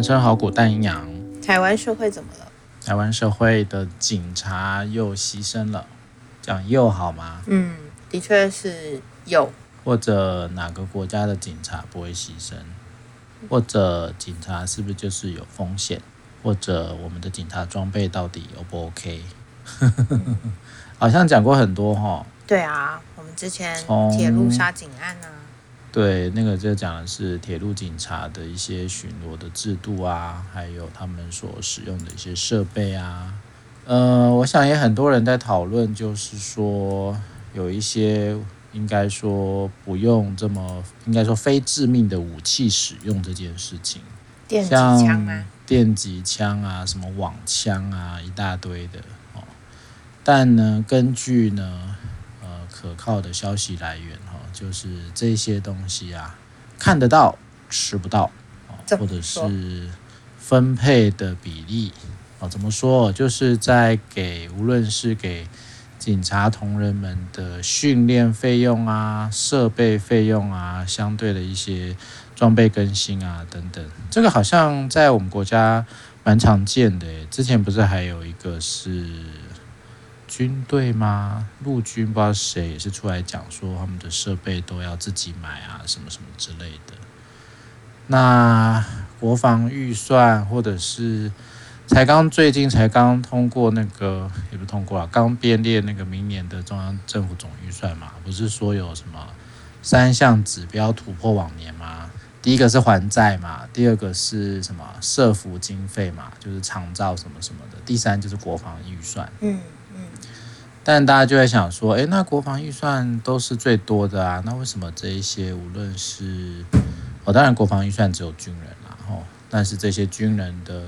人称好古蛋营养。台湾社会怎么了？台湾社会的警察又牺牲了，讲又好吗？嗯，的确是有。或者哪个国家的警察不会牺牲？或者警察是不是就是有风险？或者我们的警察装备到底 O 不 OK？好像讲过很多哈。对啊，我们之前铁路杀警案啊。对，那个就讲的是铁路警察的一些巡逻的制度啊，还有他们所使用的一些设备啊。呃，我想也很多人在讨论，就是说有一些应该说不用这么，应该说非致命的武器使用这件事情，电击枪吗？电击枪啊，什么网枪啊，一大堆的哦。但呢，根据呢，呃，可靠的消息来源。就是这些东西啊，看得到吃不到，或者是分配的比例哦，怎么说？就是在给无论是给警察同仁们的训练费用啊、设备费用啊、相对的一些装备更新啊等等，这个好像在我们国家蛮常见的。之前不是还有一个是。军队吗？陆军不知道谁也是出来讲说，他们的设备都要自己买啊，什么什么之类的。那国防预算，或者是才刚最近才刚通过那个，也不通过啊，刚编列那个明年的中央政府总预算嘛，不是说有什么三项指标突破往年吗？第一个是还债嘛，第二个是什么社福经费嘛，就是长照什么什么的，第三就是国防预算。嗯。但大家就会想说，诶，那国防预算都是最多的啊，那为什么这一些无论是，哦，当然国防预算只有军人啦，哦，但是这些军人的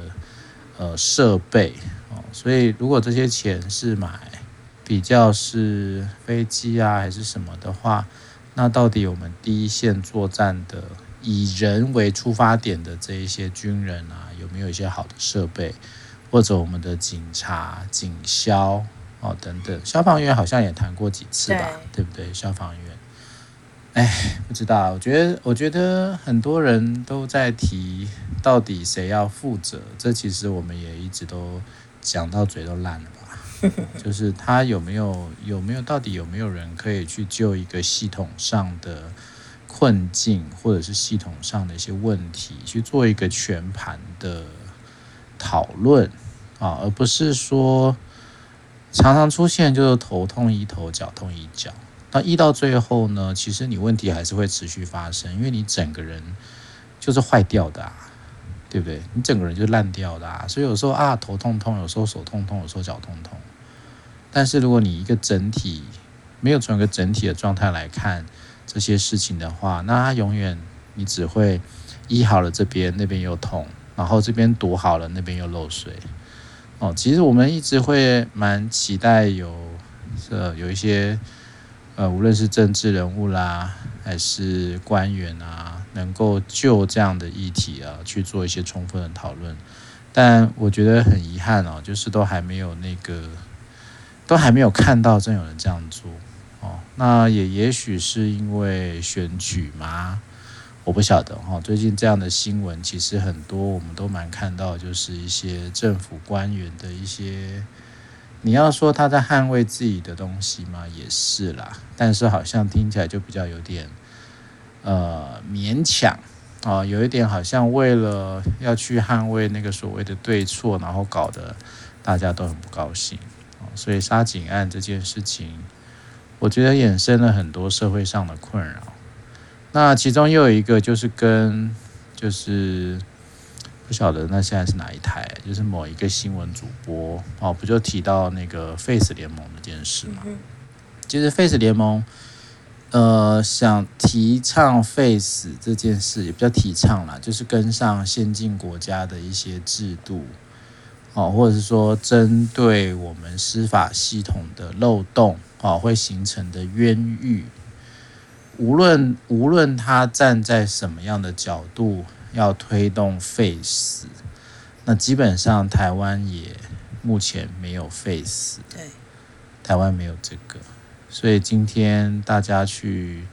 呃设备哦，所以如果这些钱是买比较是飞机啊还是什么的话，那到底我们第一线作战的以人为出发点的这一些军人啊，有没有一些好的设备，或者我们的警察、警消？哦，等等，消防员好像也谈过几次吧，对，对不对？消防员，哎，不知道，我觉得，我觉得很多人都在提，到底谁要负责？这其实我们也一直都讲到嘴都烂了吧？就是他有没有，有没有，到底有没有人可以去救一个系统上的困境，或者是系统上的一些问题，去做一个全盘的讨论啊，而不是说。常常出现就是头痛医头，脚痛医脚。那医到最后呢，其实你问题还是会持续发生，因为你整个人就是坏掉的啊，对不对？你整个人就烂掉的啊。所以有时候啊头痛痛，有时候手痛痛，有时候脚痛痛。但是如果你一个整体没有从一个整体的状态来看这些事情的话，那它永远你只会医好了这边，那边又痛，然后这边堵好了，那边又漏水。哦，其实我们一直会蛮期待有，呃，有一些，呃，无论是政治人物啦，还是官员啊，能够就这样的议题啊去做一些充分的讨论。但我觉得很遗憾哦，就是都还没有那个，都还没有看到真有人这样做。哦，那也也许是因为选举嘛。我不晓得哈，最近这样的新闻其实很多，我们都蛮看到，就是一些政府官员的一些，你要说他在捍卫自己的东西嘛？也是啦，但是好像听起来就比较有点，呃，勉强啊，有一点好像为了要去捍卫那个所谓的对错，然后搞得大家都很不高兴啊，所以杀警案这件事情，我觉得衍生了很多社会上的困扰。那其中又有一个就是跟就是不晓得那现在是哪一台，就是某一个新闻主播哦，不就提到那个 Face 联盟这件事嘛？其实 Face 联盟呃想提倡 Face 这件事也比较提倡啦，就是跟上先进国家的一些制度哦，或者是说针对我们司法系统的漏洞哦，会形成的冤狱。无论无论他站在什么样的角度要推动 Face，，那基本上台湾也目前没有废死。对，台湾没有这个，所以今天大家去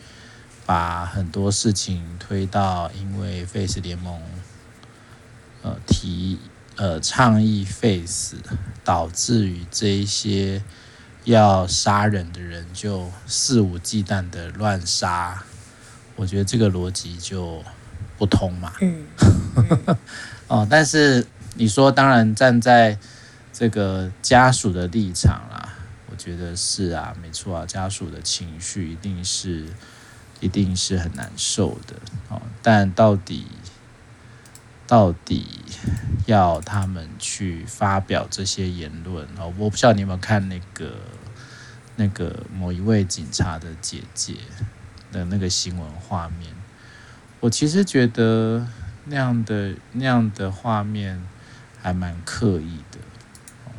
把很多事情推到，因为 Face 联盟呃提呃倡议 Face，，导致于这一些要杀人的人就肆无忌惮的乱杀，我觉得这个逻辑就不通嘛。嗯。嗯 哦，但是你说，当然站在这个家属的立场啦，我觉得是啊，没错啊，家属的情绪一定是一定是很难受的。哦，但到底。到底要他们去发表这些言论哦？我不知道你有没有看那个那个某一位警察的姐姐的那个新闻画面。我其实觉得那样的那样的画面还蛮刻意的，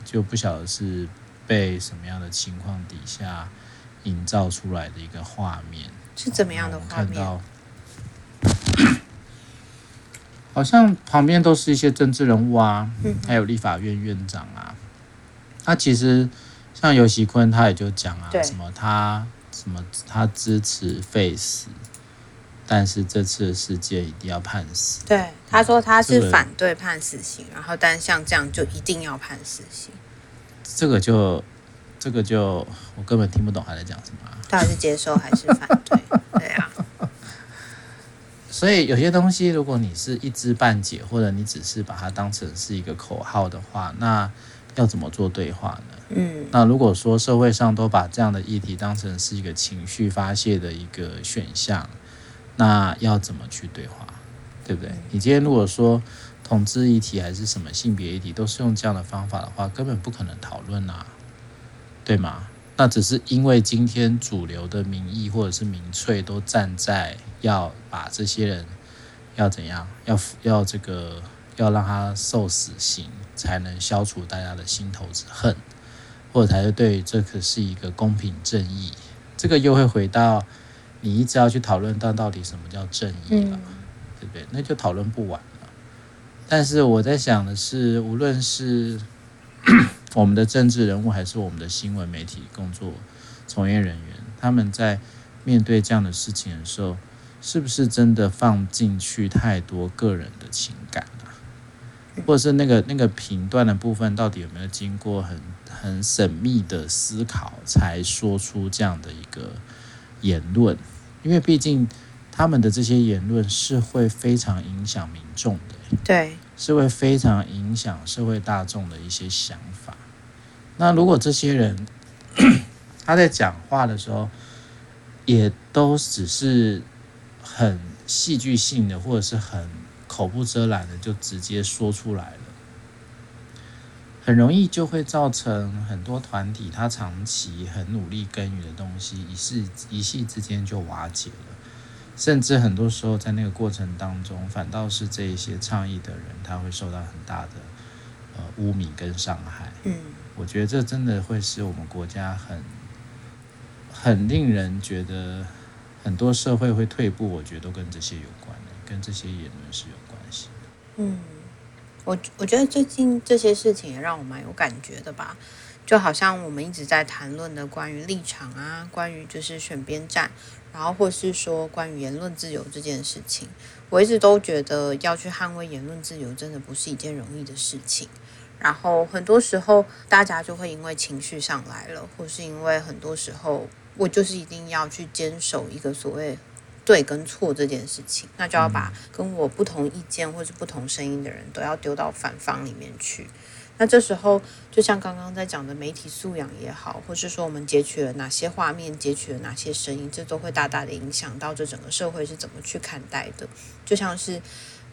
就不晓得是被什么样的情况底下营造出来的一个画面。是怎么样的画面？好像旁边都是一些政治人物啊，还有立法院院长啊。他其实像尤喜坤，他也就讲啊，什么他什么他支持废死，但是这次的事件一定要判死。对，他说他是反对判死刑，然后但像这样就一定要判死刑。这个就这个就我根本听不懂他在讲什么。到底是接受还是反对？所以有些东西，如果你是一知半解，或者你只是把它当成是一个口号的话，那要怎么做对话呢？嗯，那如果说社会上都把这样的议题当成是一个情绪发泄的一个选项，那要怎么去对话？对不对？你今天如果说同志议题还是什么性别议题，都是用这样的方法的话，根本不可能讨论啊，对吗？那只是因为今天主流的民意或者是民粹都站在要把这些人要怎样，要要这个要让他受死刑，才能消除大家的心头之恨，或者才是对这可是一个公平正义。这个又会回到你一直要去讨论到到底什么叫正义了，对不对？那就讨论不完了。但是我在想的是，无论是。我们的政治人物还是我们的新闻媒体工作从业人员，他们在面对这样的事情的时候，是不是真的放进去太多个人的情感啊？或者是那个那个评断的部分，到底有没有经过很很缜密的思考，才说出这样的一个言论？因为毕竟他们的这些言论是会非常影响民众的，对，是会非常影响社会大众的一些想法。那如果这些人 他在讲话的时候，也都只是很戏剧性的，或者是很口不遮拦的，就直接说出来了，很容易就会造成很多团体他长期很努力耕耘的东西，一夕一夕之间就瓦解了，甚至很多时候在那个过程当中，反倒是这一些倡议的人，他会受到很大的呃污名跟伤害。嗯。我觉得这真的会是我们国家很很令人觉得很多社会会退步，我觉得都跟这些有关的，跟这些言论是有关系的。嗯，我我觉得最近这些事情也让我蛮有感觉的吧，就好像我们一直在谈论的关于立场啊，关于就是选边站，然后或是说关于言论自由这件事情，我一直都觉得要去捍卫言论自由，真的不是一件容易的事情。然后很多时候，大家就会因为情绪上来了，或是因为很多时候我就是一定要去坚守一个所谓对跟错这件事情，那就要把跟我不同意见或是不同声音的人都要丢到反方里面去。那这时候，就像刚刚在讲的媒体素养也好，或是说我们截取了哪些画面，截取了哪些声音，这都会大大的影响到这整个社会是怎么去看待的。就像是，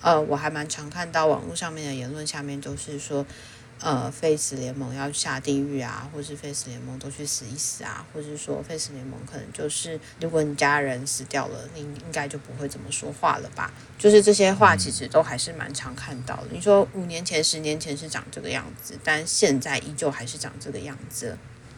呃，我还蛮常看到网络上面的言论下面都是说。呃，，Face 联盟要下地狱啊，或是 Face 联盟都去死一死啊，或是说 Face 联盟可能就是，如果你家人死掉了，你应该就不会怎么说话了吧？就是这些话其实都还是蛮常看到的。你说五年前、十年前是长这个样子，但现在依旧还是长这个样子，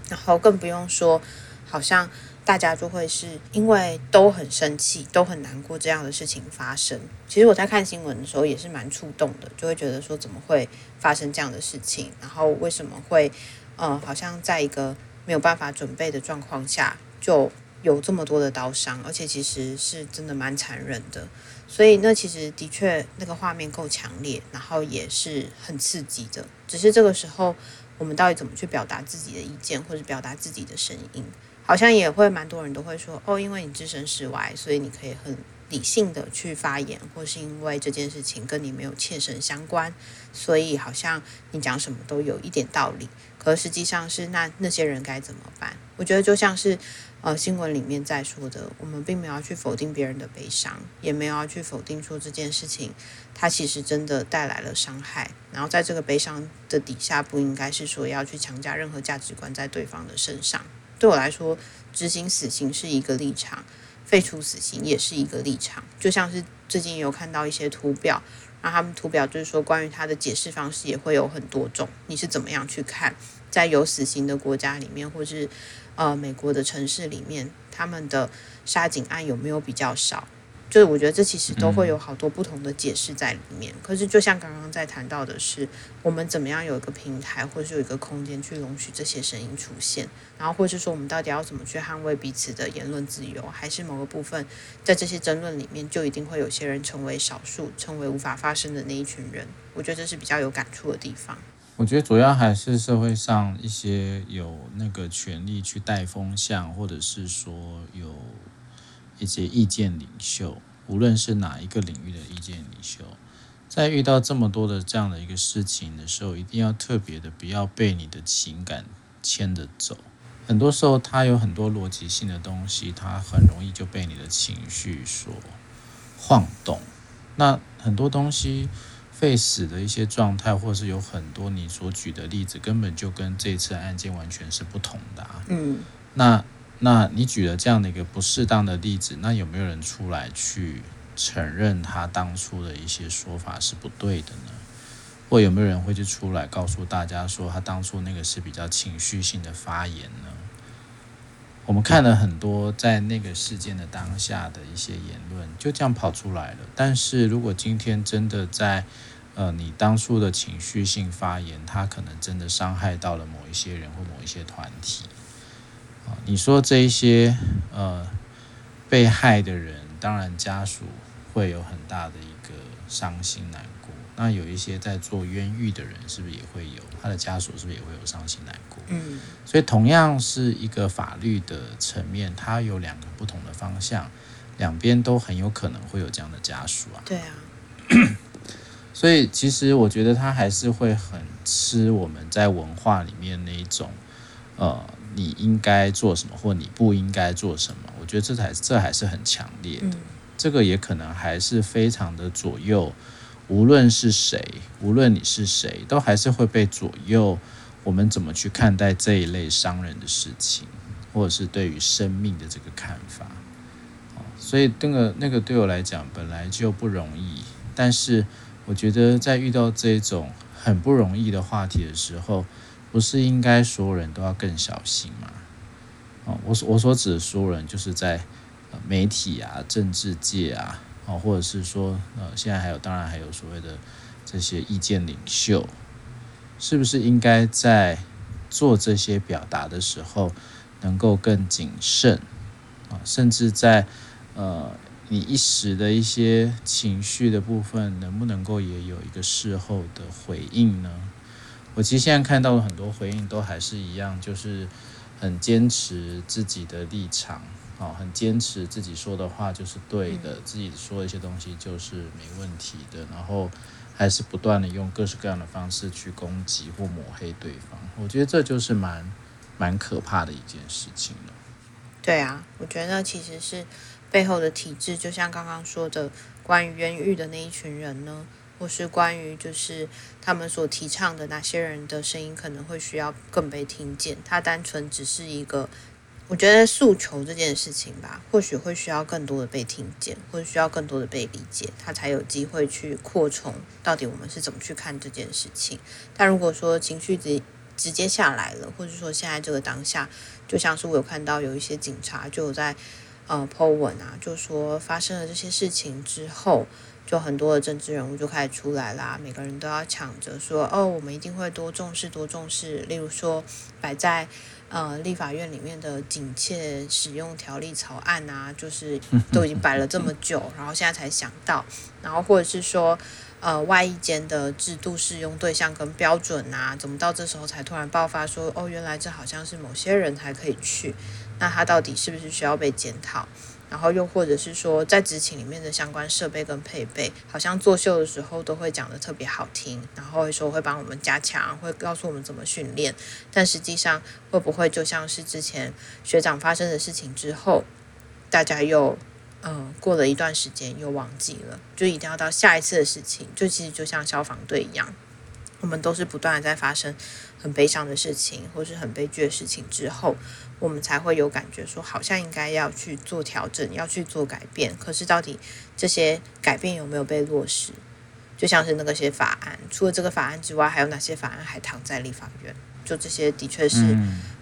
然后更不用说，好像。大家就会是因为都很生气，都很难过这样的事情发生。其实我在看新闻的时候也是蛮触动的，就会觉得说怎么会发生这样的事情？然后为什么会，呃，好像在一个没有办法准备的状况下就有这么多的刀伤，而且其实是真的蛮残忍的。所以那其实的确那个画面够强烈，然后也是很刺激的。只是这个时候，我们到底怎么去表达自己的意见，或者表达自己的声音，好像也会蛮多人都会说哦，因为你置身事外，所以你可以很理性的去发言，或是因为这件事情跟你没有切身相关，所以好像你讲什么都有一点道理。可实际上是那那些人该怎么办？我觉得就像是。呃，新闻里面在说的，我们并没有去否定别人的悲伤，也没有要去否定说这件事情，它其实真的带来了伤害。然后在这个悲伤的底下，不应该是说要去强加任何价值观在对方的身上。对我来说，执行死刑是一个立场，废除死刑也是一个立场。就像是最近有看到一些图表，然后他们图表就是说，关于他的解释方式也会有很多种，你是怎么样去看？在有死刑的国家里面，或是呃，美国的城市里面，他们的杀警案有没有比较少？就是我觉得这其实都会有好多不同的解释在里面。嗯、可是就像刚刚在谈到的是，我们怎么样有一个平台，或是有一个空间去容许这些声音出现，然后或是说我们到底要怎么去捍卫彼此的言论自由，还是某个部分在这些争论里面就一定会有些人成为少数，成为无法发声的那一群人？我觉得这是比较有感触的地方。我觉得主要还是社会上一些有那个权利去带风向，或者是说有一些意见领袖，无论是哪一个领域的意见领袖，在遇到这么多的这样的一个事情的时候，一定要特别的不要被你的情感牵着走。很多时候，它有很多逻辑性的东西，它很容易就被你的情绪所晃动。那很多东西。废死的一些状态，或是有很多你所举的例子，根本就跟这次案件完全是不同的啊。嗯，那那你举了这样的一个不适当的例子，那有没有人出来去承认他当初的一些说法是不对的呢？或有没有人会去出来告诉大家说他当初那个是比较情绪性的发言呢？我们看了很多在那个事件的当下的一些言论，就这样跑出来了。但是如果今天真的在，呃，你当初的情绪性发言，他可能真的伤害到了某一些人或某一些团体。啊，你说这一些呃被害的人，当然家属会有很大的一个伤心难过。那有一些在做冤狱的人，是不是也会有他的家属？是不是也会有伤心难过？嗯，所以同样是一个法律的层面，它有两个不同的方向，两边都很有可能会有这样的家属啊。对啊，所以其实我觉得他还是会很吃我们在文化里面那一种，呃，你应该做什么或你不应该做什么。我觉得这才这还是很强烈的，嗯，这个也可能还是非常的左右。无论是谁，无论你是谁，都还是会被左右。我们怎么去看待这一类伤人的事情，或者是对于生命的这个看法？所以那个那个对我来讲本来就不容易。但是我觉得在遇到这种很不容易的话题的时候，不是应该所有人都要更小心吗？哦，我所我所指的所有人，就是在媒体啊、政治界啊。哦，或者是说，呃，现在还有，当然还有所谓的这些意见领袖，是不是应该在做这些表达的时候，能够更谨慎啊？甚至在呃，你一时的一些情绪的部分，能不能够也有一个事后的回应呢？我其实现在看到的很多回应都还是一样，就是很坚持自己的立场。哦，很坚持自己说的话就是对的，嗯、自己说一些东西就是没问题的，然后还是不断的用各式各样的方式去攻击或抹黑对方。我觉得这就是蛮蛮可怕的一件事情了。对啊，我觉得其实是背后的体制，就像刚刚说的关于冤狱的那一群人呢，或是关于就是他们所提倡的那些人的声音可能会需要更被听见。他单纯只是一个。我觉得诉求这件事情吧，或许会需要更多的被听见，或者需要更多的被理解，他才有机会去扩充到底我们是怎么去看这件事情。但如果说情绪直直接下来了，或者说现在这个当下，就像是我有看到有一些警察就在呃 po 文啊，就说发生了这些事情之后，就很多的政治人物就开始出来啦，每个人都要抢着说，哦，我们一定会多重视多重视。例如说，摆在呃立法院里面的警戒使用条例草案啊，就是 都已经摆了这么久，然后现在才想到，然后或者是说，呃外役间的制度适用对象跟标准啊，怎么到这时候才突然爆发说，哦，原来这好像是某些人才可以去，那他到底是不是需要被检讨？然后又或者是说，在执勤里面的相关设备跟配备，好像作秀的时候都会讲得特别好听，然后会说会帮我们加强，会告诉我们怎么训练，但实际上会不会就像是之前学长发生的事情之后，大家又嗯、过了一段时间又忘记了，就一定要到下一次的事情，就其实就像消防队一样，我们都是不断的在发生很悲伤的事情或是很悲剧的事情之后。我们才会有感觉说，好像应该要去做调整，要去做改变。可是到底这些改变有没有被落实？就像是那个些法案，除了这个法案之外，还有哪些法案还躺在立法院？就这些的确是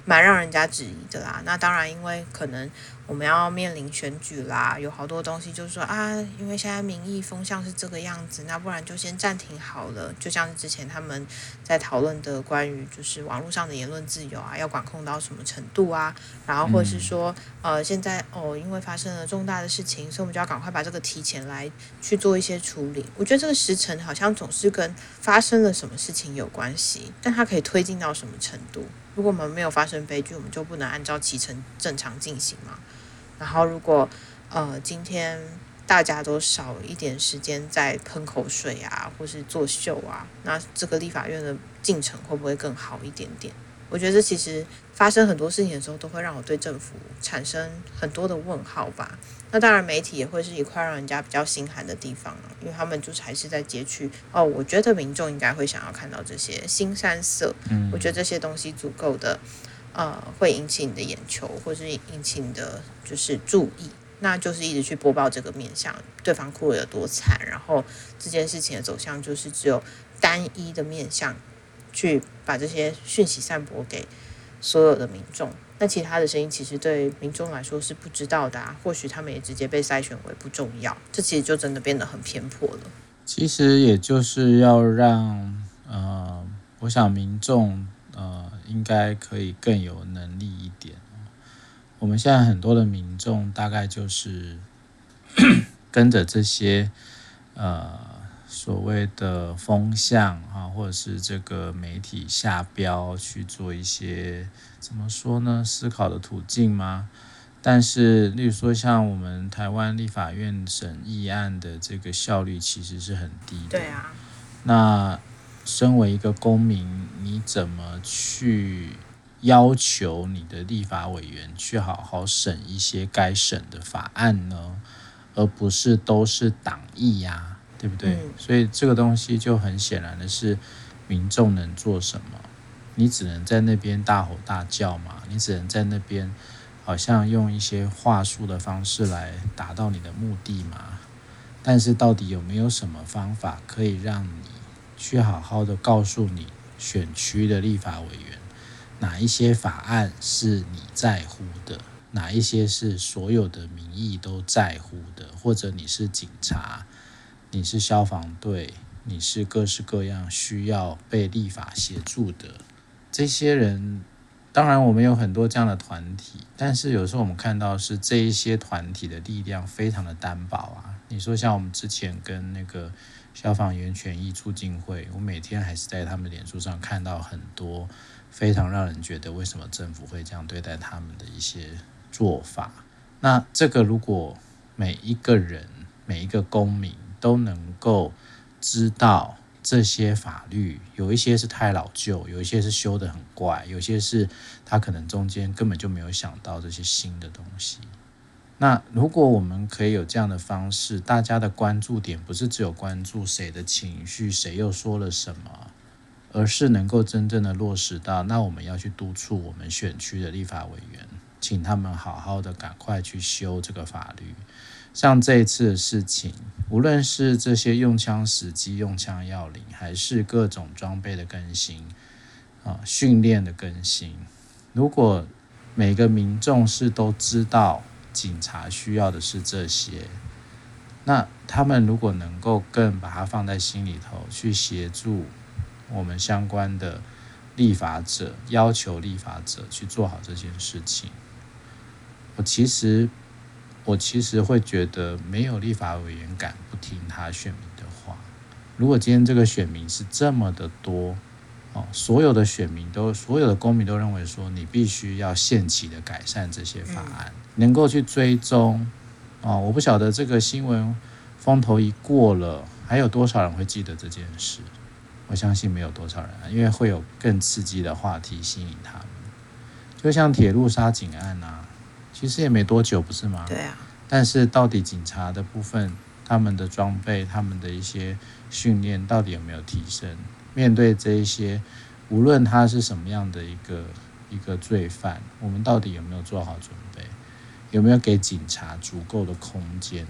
蛮让人家质疑的啦。那当然，因为可能。我们要面临选举啦，有好多东西就是说啊，因为现在民意风向是这个样子，那不然就先暂停好了。就像之前他们在讨论的关于就是网络上的言论自由啊，要管控到什么程度啊，然后或者是说呃，现在哦，因为发生了重大的事情，所以我们就要赶快把这个提前来去做一些处理。我觉得这个时程好像总是跟发生了什么事情有关系，但它可以推进到什么程度？如果我们没有发生悲剧，我们就不能按照期程正常进行吗？然后，如果呃今天大家都少一点时间在喷口水啊，或是作秀啊，那这个立法院的进程会不会更好一点点？我觉得这其实发生很多事情的时候，都会让我对政府产生很多的问号吧。那当然，媒体也会是一块让人家比较心寒的地方啊，因为他们就是还是在截取哦。我觉得民众应该会想要看到这些新山色，嗯，我觉得这些东西足够的。呃，会引起你的眼球，或是引起你的就是注意，那就是一直去播报这个面向，对方哭得有多惨，然后这件事情的走向就是只有单一的面向，去把这些讯息散播给所有的民众。那其他的声音其实对民众来说是不知道的啊，或许他们也直接被筛选为不重要，这其实就真的变得很偏颇了。其实也就是要让呃，我想民众呃。应该可以更有能力一点。我们现在很多的民众大概就是 跟着这些呃所谓的风向啊，或者是这个媒体下标去做一些怎么说呢？思考的途径吗？但是，例如说像我们台湾立法院审议案的这个效率其实是很低的。对啊。那。身为一个公民，你怎么去要求你的立法委员去好好审一些该审的法案呢？而不是都是党意呀，对不对？嗯。所以这个东西就很显然的是，民众能做什么？你只能在那边大吼大叫嘛，你只能在那边好像用一些话术的方式来达到你的目的嘛。但是到底有没有什么方法可以让你？去好好的告诉你选区的立法委员，哪一些法案是你在乎的，哪一些是所有的民意都在乎的，或者你是警察，你是消防队，你是各式各样需要被立法协助的这些人。当然，我们有很多这样的团体，但是有时候我们看到是这一些团体的力量非常的单薄啊。你说像我们之前跟那个。消防员权益促进会，我每天还是在他们脸书上看到很多非常让人觉得为什么政府会这样对待他们的一些做法。那这个如果每一个人、每一个公民都能够知道这些法律，有一些是太老旧，有一些是修得很怪，有些是他可能中间根本就没有想到这些新的东西。那如果我们可以有这样的方式，大家的关注点不是只有关注谁的情绪，谁又说了什么，而是能够真正的落实到，那我们要去督促我们选区的立法委员，请他们好好的赶快去修这个法律。像这一次的事情，无论是这些用枪时机、用枪要领，还是各种装备的更新啊、训练的更新，如果每个民众是都知道。警察需要的是这些，那他们如果能够更把它放在心里头，去协助我们相关的立法者，要求立法者去做好这件事情，我其实我其实会觉得没有立法委员敢不听他选民的话。如果今天这个选民是这么的多，哦，所有的选民都，所有的公民都认为说，你必须要限期的改善这些法案，能够去追踪。哦，我不晓得这个新闻风头一过了，还有多少人会记得这件事？我相信没有多少人，因为会有更刺激的话题吸引他们。就像铁路杀警案啊，其实也没多久，不是吗？对啊。但是到底警察的部分，他们的装备、他们的一些训练，到底有没有提升？面对这一些，无论他是什么样的一个一个罪犯，我们到底有没有做好准备？有没有给警察足够的空间？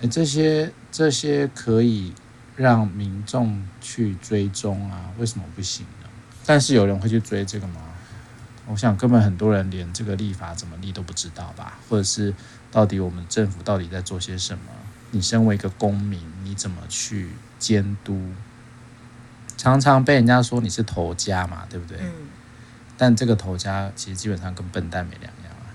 诶，这些这些可以让民众去追踪啊？为什么不行呢？但是有人会去追这个吗？我想根本很多人连这个立法怎么立都不知道吧？或者是到底我们政府到底在做些什么？你身为一个公民，你怎么去监督？常常被人家说你是头家嘛，对不对？嗯。但这个头家其实基本上跟笨蛋没两样啊。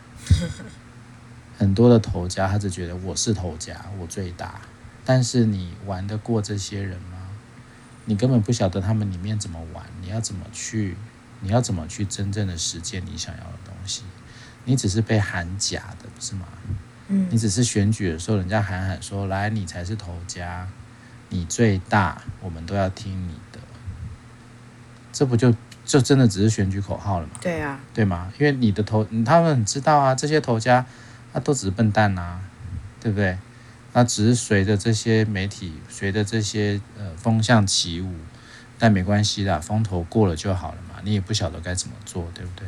很多的头家，他只觉得我是头家，我最大。但是你玩得过这些人吗？你根本不晓得他们里面怎么玩，你要怎么去，你要怎么去真正的实践你想要的东西？你只是被喊假的，不是吗？嗯。你只是选举的时候，人家喊喊说：“来，你才是头家，你最大，我们都要听你的。”这不就？就真的只是选举口号了吗？对啊，对吗？因为你的头，他们知道啊，这些头家，他都只是笨蛋呐，对不对？那只是随着这些媒体，随着这些呃风向起舞，但没关系的，风头过了就好了嘛。你也不晓得该怎么做，对不对？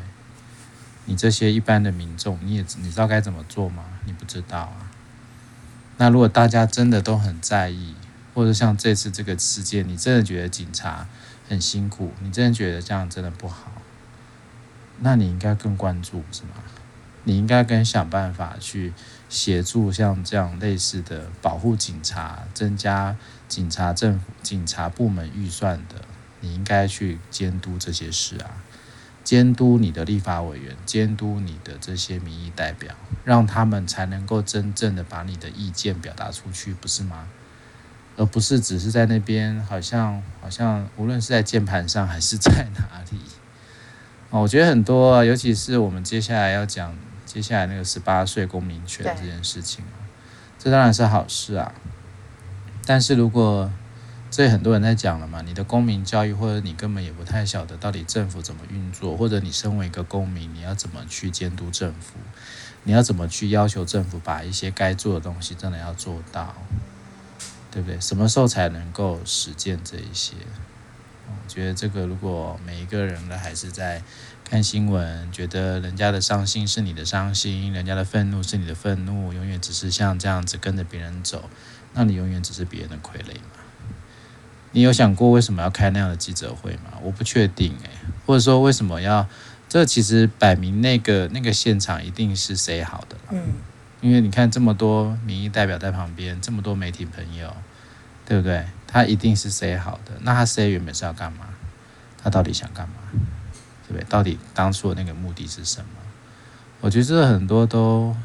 你这些一般的民众，你也你知道该怎么做吗？你不知道啊。那如果大家真的都很在意，或者像这次这个事件，你真的觉得警察很辛苦，你真的觉得这样真的不好，那你应该更关注，是吗？你应该更想办法去协助像这样类似的保护警察、增加警察政府、警察部门预算的，你应该去监督这些事啊，监督你的立法委员，监督你的这些民意代表，让他们才能够真正的把你的意见表达出去，不是吗？而不是只是在那边，好像好像无论是在键盘上还是在哪里，哦，我觉得很多，尤其是我们接下来要讲接下来那个十八岁公民权这件事情，这当然是好事啊。但是如果这很多人在讲了嘛，你的公民教育或者你根本也不太晓得到底政府怎么运作，或者你身为一个公民，你要怎么去监督政府，你要怎么去要求政府把一些该做的东西真的要做到。对不对？什么时候才能够实践这一些？我觉得这个，如果每一个人呢，还是在看新闻，觉得人家的伤心是你的伤心，人家的愤怒是你的愤怒，永远只是像这样子跟着别人走，那你永远只是别人的傀儡嘛。你有想过为什么要开那样的记者会吗？我不确定诶，或者说为什么要？这其实摆明那个那个现场一定是谁好的。嗯。因为你看这么多民意代表在旁边，这么多媒体朋友，对不对？他一定是 say 好的。那他 say 原本是要干嘛？他到底想干嘛？对不对？到底当初的那个目的是什么？我觉得这很多都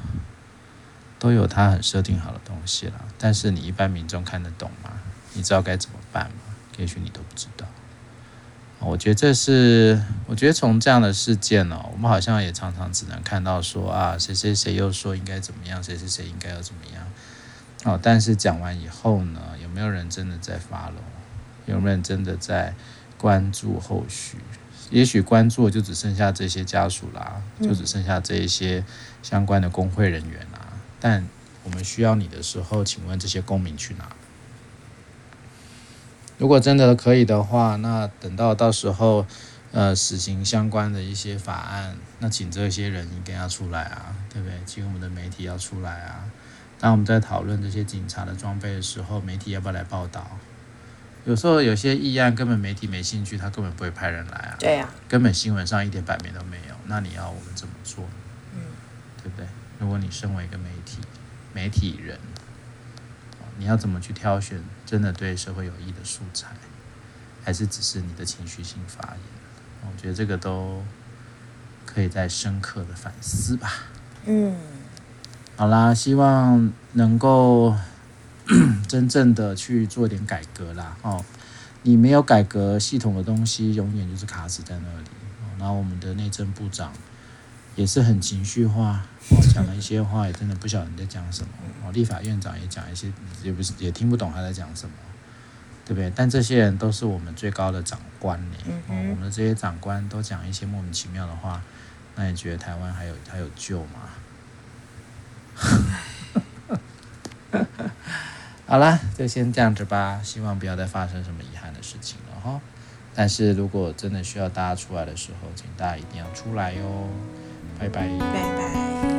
都有他很设定好的东西了。但是你一般民众看得懂吗？你知道该怎么办吗？也许你都不知道。我觉得这是，我觉得从这样的事件呢，我们好像也常常只能看到说啊，谁谁谁又说应该怎么样，谁谁谁应该要怎么样。哦，但是讲完以后呢，有没有人真的在发聋有没有人真的在关注后续？也许关注就只剩下这些家属啦，就只剩下这一些相关的工会人员。但我们需要你的时候，请问这些公民去哪？如果真的可以的话，那等到到时候，呃，实行相关的一些法案，那请这些人应该要出来啊，对不对？请我们的媒体要出来啊。当我们在讨论这些警察的装备的时候，媒体要不要来报道？有时候有些议案根本媒体没兴趣，他根本不会派人来啊。对呀。根本新闻上一点版面都没有，那你要我们怎么做？嗯，对不对？如果你身为一个媒体，媒体人。你要怎么去挑选真的对社会有益的素材，还是只是你的情绪性发言？我觉得这个都可以再深刻的反思吧。嗯，好啦，希望能够 真正的去做点改革啦。哦，你没有改革系统的东西，永远就是卡死在那里。然后我们的内政部长也是很情绪化，讲了一些话，也真的不晓得你在讲什么。哦，立法院长也讲一些，也不是也听不懂他在讲什么，对不对？但这些人都是我们最高的长官呢。哦，我们的这些长官都讲一些莫名其妙的话，那你觉得台湾还有还有救吗？好啦，就先这样子吧。希望不要再发生什么遗憾的事情了哈。但是如果真的需要大家出来的时候，请大家一定要出来哟。拜拜。